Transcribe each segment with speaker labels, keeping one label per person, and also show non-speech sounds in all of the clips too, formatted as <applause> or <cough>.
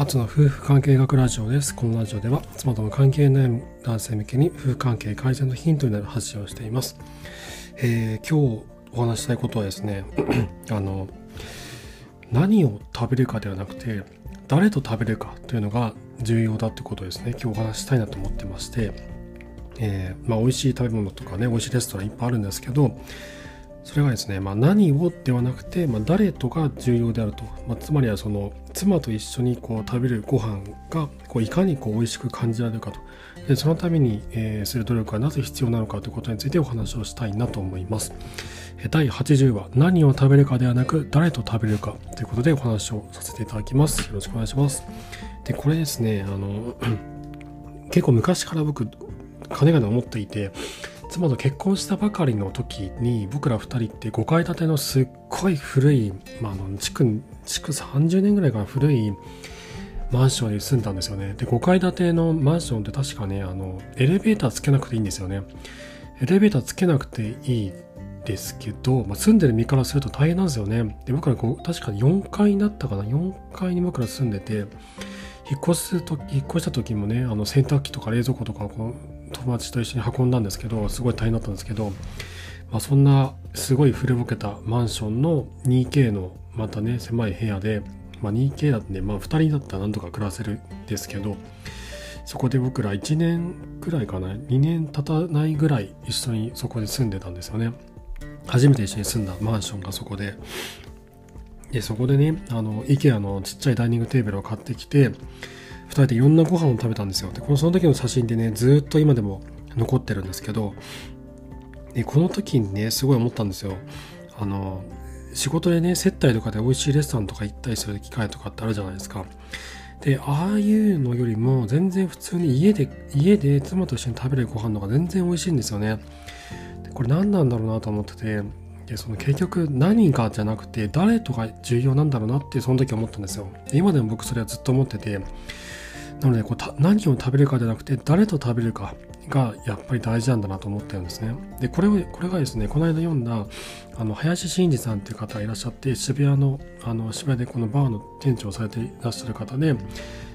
Speaker 1: アツの夫婦関係学ラジオです。このラジオでは妻との関係悩む男性向けに夫婦関係改善のヒントになる発信をしています。えー、今日お話したいことはですね、<clears throat> あの、何を食べるかではなくて、誰と食べるかというのが重要だってことですね。今日お話したいなと思ってまして、えー、まあ美味しい食べ物とかね、美味しいレストランいっぱいあるんですけど、それがですね、まあ、何をではなくて、まあ、誰とが重要であると、まあ、つまりはその妻と一緒にこう食べるご飯がこういかにこう美味しく感じられるかと。でそのために、えー、する努力はなぜ必要なのかということについてお話をしたいなと思います。第80話何を食べるかではなく誰と食べるか。ということでお話をさせていただきます。よろしくお願いします。でこれですねあの <clears throat> 結構昔から僕金が思っていて妻と結婚したばかりの時に僕ら2人って5階建てのすっごい古い、まあ、あの築築30年ぐらいから古いマンションに住んだんですよね。で5階建てのマンションって確かねあのエレベーターつけなくていいんですよね。エレベーターつけなくていいですけど、まあ、住んでる身からすると大変なんですよね。で僕ら確か4階だったかな？4階に僕ら住んでて引っ越すと引っ越した時もねあの洗濯機とか冷蔵庫とかこう友達と一緒に運んだんですけどすごい大変だったんですけど、まあ、そんなすごい古ぼけたマンションの 2K のまたね狭い部屋で、まあ、2K だってね、まあ、2人だったらなんとか暮らせるんですけどそこで僕ら1年くらいかな2年経たないぐらい一緒にそこで住んでたんですよね。初めて一緒に住んだマンションがそこで。でそこでねあの IKEA のちっちゃいダイニングテーブルを買ってきて2人でいろんなご飯を食べたんですよ。でこのその時の写真でねずっと今でも残ってるんですけどでこの時にねすごい思ったんですよ。あの仕事でね接待とかで美味しいレストランとか行ったりする機会とかってあるじゃないですか。でああいうのよりも全然普通に家で家で妻と一緒に食べるご飯の方が全然美味しいんですよね。これ何なんだろうなと思っててでその結局何がじゃなくて誰とか重要なんだろうなってその時思ったんですよ今でも僕それはずっと思っててなのでこう何を食べるかじゃなくて誰と食べるかがやっぱり大事なんだなと思ってるんですね。でこれをこれがですねこの間読んだあの林真二さんっていう方がいらっしゃって渋谷のあの渋谷でこのバーの店長をされていらっしゃる方で、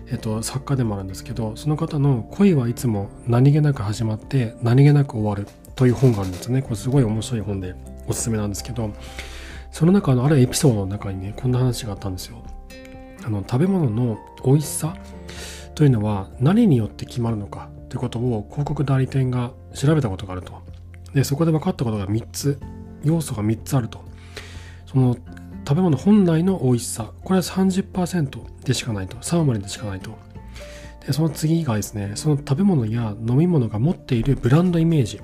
Speaker 1: えっと、作家でもあるんですけどその方の「恋はいつも何気なく始まって何気なく終わる」という本があるんですね。これすごい面白い本でおすすめなんですけどその中のあるエピソードの中にねこんな話があったんですよ。あの食べ物の美味しさというのは何によって決まるのかということを広告代理店が調べたことがあると。で、そこで分かったことが3つ、要素が3つあると。その食べ物本来の美味しさ、これは30%でしかないと。3割でしかないと。で、その次がですね、その食べ物や飲み物が持っているブランドイメージ。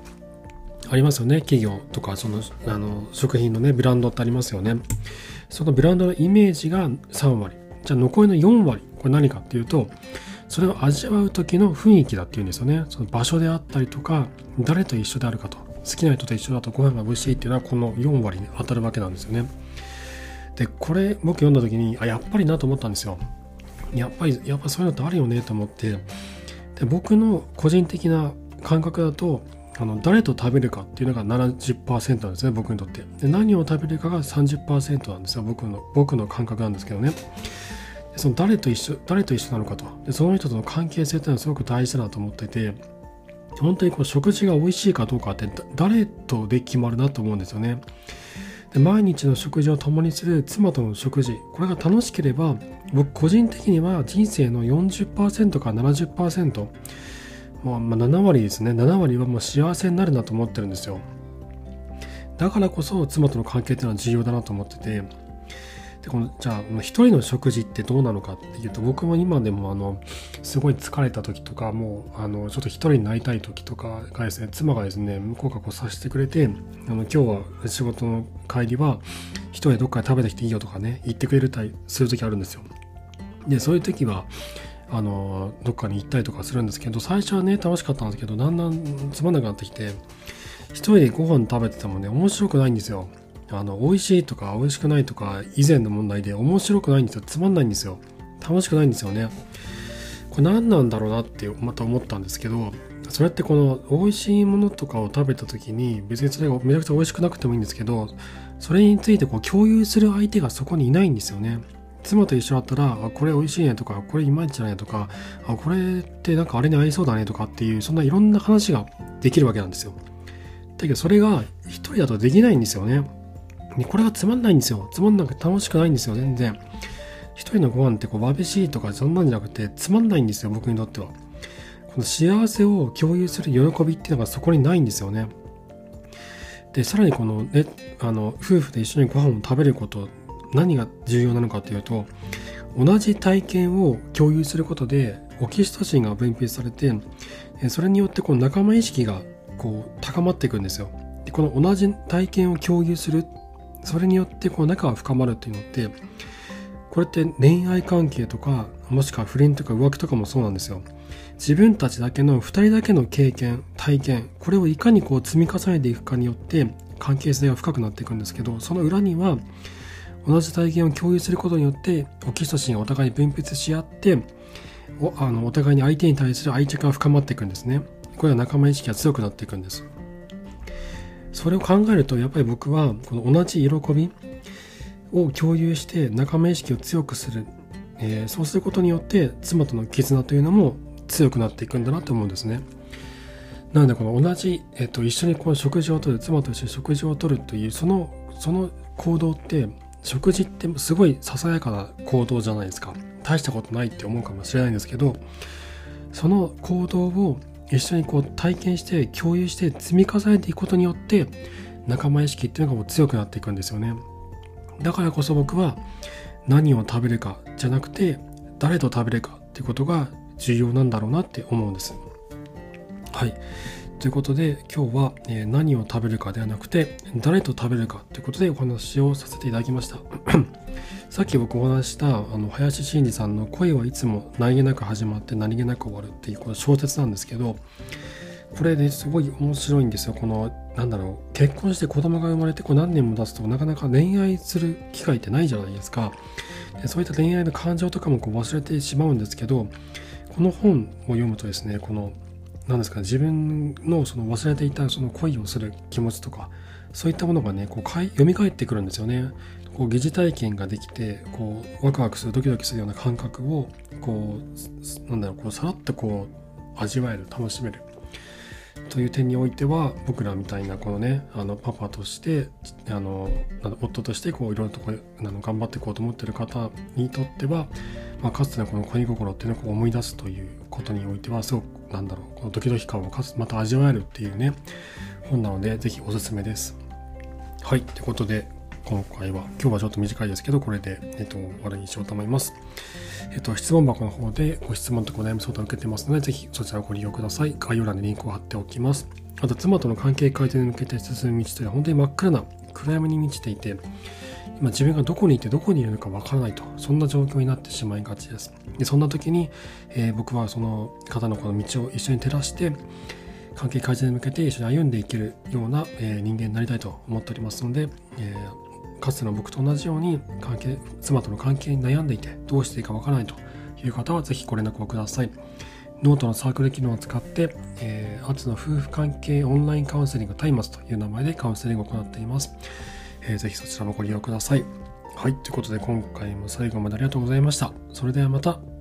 Speaker 1: ありますよね。企業とか、その、あの、食品のね、ブランドってありますよね。そのブランドのイメージが3割。じゃあ残りの4割。これ何かっていうと、それを味わう時の雰囲気だっていうんですよねその場所であったりとか誰と一緒であるかと好きな人と一緒だとご飯が美味しいっていうのはこの4割に当たるわけなんですよねでこれ僕読んだ時にあやっぱりなと思ったんですよやっぱりやっぱそういうのってあるよねと思ってで僕の個人的な感覚だとあの誰と食べるかっていうのが70%なんですね僕にとって。で何を食べるかが30%なんですよ僕の僕の感覚なんですけどね。その誰と一緒誰と一緒なのかと。でその人との関係性っていうのはすごく大事だなと思っていて本当にこう食事が美味しいかどうかって誰とで決まるなと思うんですよね。で毎日の食事を共にする妻との食事これが楽しければ僕個人的には人生の40%から70%もうま7割ですね。7割はもう幸せになるなと思ってるんですよ。だからこそ妻との関係っていうのは重要だなと思ってて。でこのじゃあ一人の食事ってどうなのかっていうと僕も今でもあのすごい疲れた時とかもうあのちょっと一人になりたい時とかがですね妻がですね向こうがこうさせてくれてあの今日は仕事の帰りは一人でどっかで食べてきていいよとかね言ってくれたりする時あるんですよ。でそういう時はあのどっかに行ったりとかするんですけど最初はね楽しかったんですけどだんだんつまんなくなってきて一人でご飯食べててもね面白くないんですよ。あの美味しいとか美味しくないとか以前の問題で面白くないんですよ。つまんないんですよ。楽しくないんですよね。これ何なんだろうなってまた思ったんですけどそれってこの美味しいものとかを食べた時に別にそれがめちゃくちゃ美味しくなくてもいいんですけどそれについてこう共有する相手がそこにいないんですよね。妻と一緒だったら、あ、これ美味しいねとか、これいまいちじゃないとか、あ、これってなんかあれに合いそうだねとかっていう、そんないろんな話ができるわけなんですよ。だけどそれが一人だとできないんですよね。これがつまんないんですよ。つまんなくて楽しくないんですよ、全然。一人のご飯ってこう、わびしいとかそんなんじゃなくて、つまんないんですよ、僕にとっては。この幸せを共有する喜びっていうのがそこにないんですよね。で、さらにこのね、あの、夫婦で一緒にご飯を食べること、何が重要なのかというと、同じ体験を共有することで、オキシトシンが分泌されて、それによってこう仲間意識がこう高まっていくんですよ。でこの同じ体験を共有するそれによってこう仲が深まるっていうのってこれって恋愛関係とかもしくは不倫とか浮気とかもそうなんですよ自分たちだけの2人だけの経験体験これをいかにこう積み重ねていくかによって関係性が深くなっていくんですけどその裏には同じ体験を共有することによってオキシトシンがお互いに分泌し合っておあのお互いに相手に対する愛着が深まっていくんですね。これは仲間意識が強くなっていくんです。それを考えるとやっぱり僕はこの同じ喜びを共有して仲間意識を強くする、えー、そうすることによって妻との絆というのも強くなっていくんだなと思うんですね。なのでこの同じ、えー、と一緒にこの食事をとる妻と一緒に食事をとるというそのその行動って食事ってすごいささやかな行動じゃないですか。大したことないって思うかもしれないんですけどその行動を一緒にこう体験して共有して積み重ねていくことによって仲間意識っていうのがもう強くなっていくんですよね。だからこそ僕は何を食べるかじゃなくて誰と食べるかっていうことが重要なんだろうなって思うんです。はい。ということで今日は、え何を食べるかではなくて誰と食べるかということでお話をさせていただきました。<clears throat> さっき僕お話したあの林真司さんの「恋はいつも何気なく始まって何気なく終わる」っていうこの小説なんですけどこれですごい面白いんですよ。このなんだろう結婚して子供が生まれてこう何年も経つとなかなか恋愛する機会ってないじゃないですか。でそういった恋愛の感情とかもこう忘れてしまうんですけどこの本を読むとですねこの何ですかね自分のその忘れていたその恋をする気持ちとかそういったものがねこうかい蘇ってくるんですよね。こう疑似体験ができてこうワクワクするドキドキするような感覚をこうなんだろうこうさらっとこう味わえる楽しめる。という点においては僕らみたいなこのねあのパパとしてあの夫としてこういろいろとこうあの頑張っていこうと思ってる方にとっては、まあ、かつてのこの恋心っていうのを思い出すということにおいてはすごくなんだろうこのドキドキ感をかつまた味わえるっていうね本なので是非おすすめです。はいということで今回は、今日はちょっと短いですけど、これで、えっと、終わりにしようと思います。えっと、質問箱の方でご質問とご悩み相談を受けてますので、ぜひそちらをご利用ください。概要欄にリンクを貼っておきます。あと、妻との関係改善に向けて進む道というのは本当に真っ暗な暗闇に満ちていて、今自分がどこにいてどこにいるのかわからないと、そんな状況になってしまいがちです。でそんな時に、えー、僕はその方のこの道を一緒に照らして、関係改善に向けて一緒に歩んでいけるような、えー、人間になりたいと思っておりますので、えーかつての僕と同じように関係妻との関係に悩んでいてどうしていいかわからないという方はぜひご連絡をください。ノートのサークル機能を使って、えー、アツの夫婦関係オンラインカウンセリングタイマスという名前でカウンセリングを行っています。えー、ぜひそちらもご利用ください。はい、ということで今回も最後までありがとうございました。それではまた。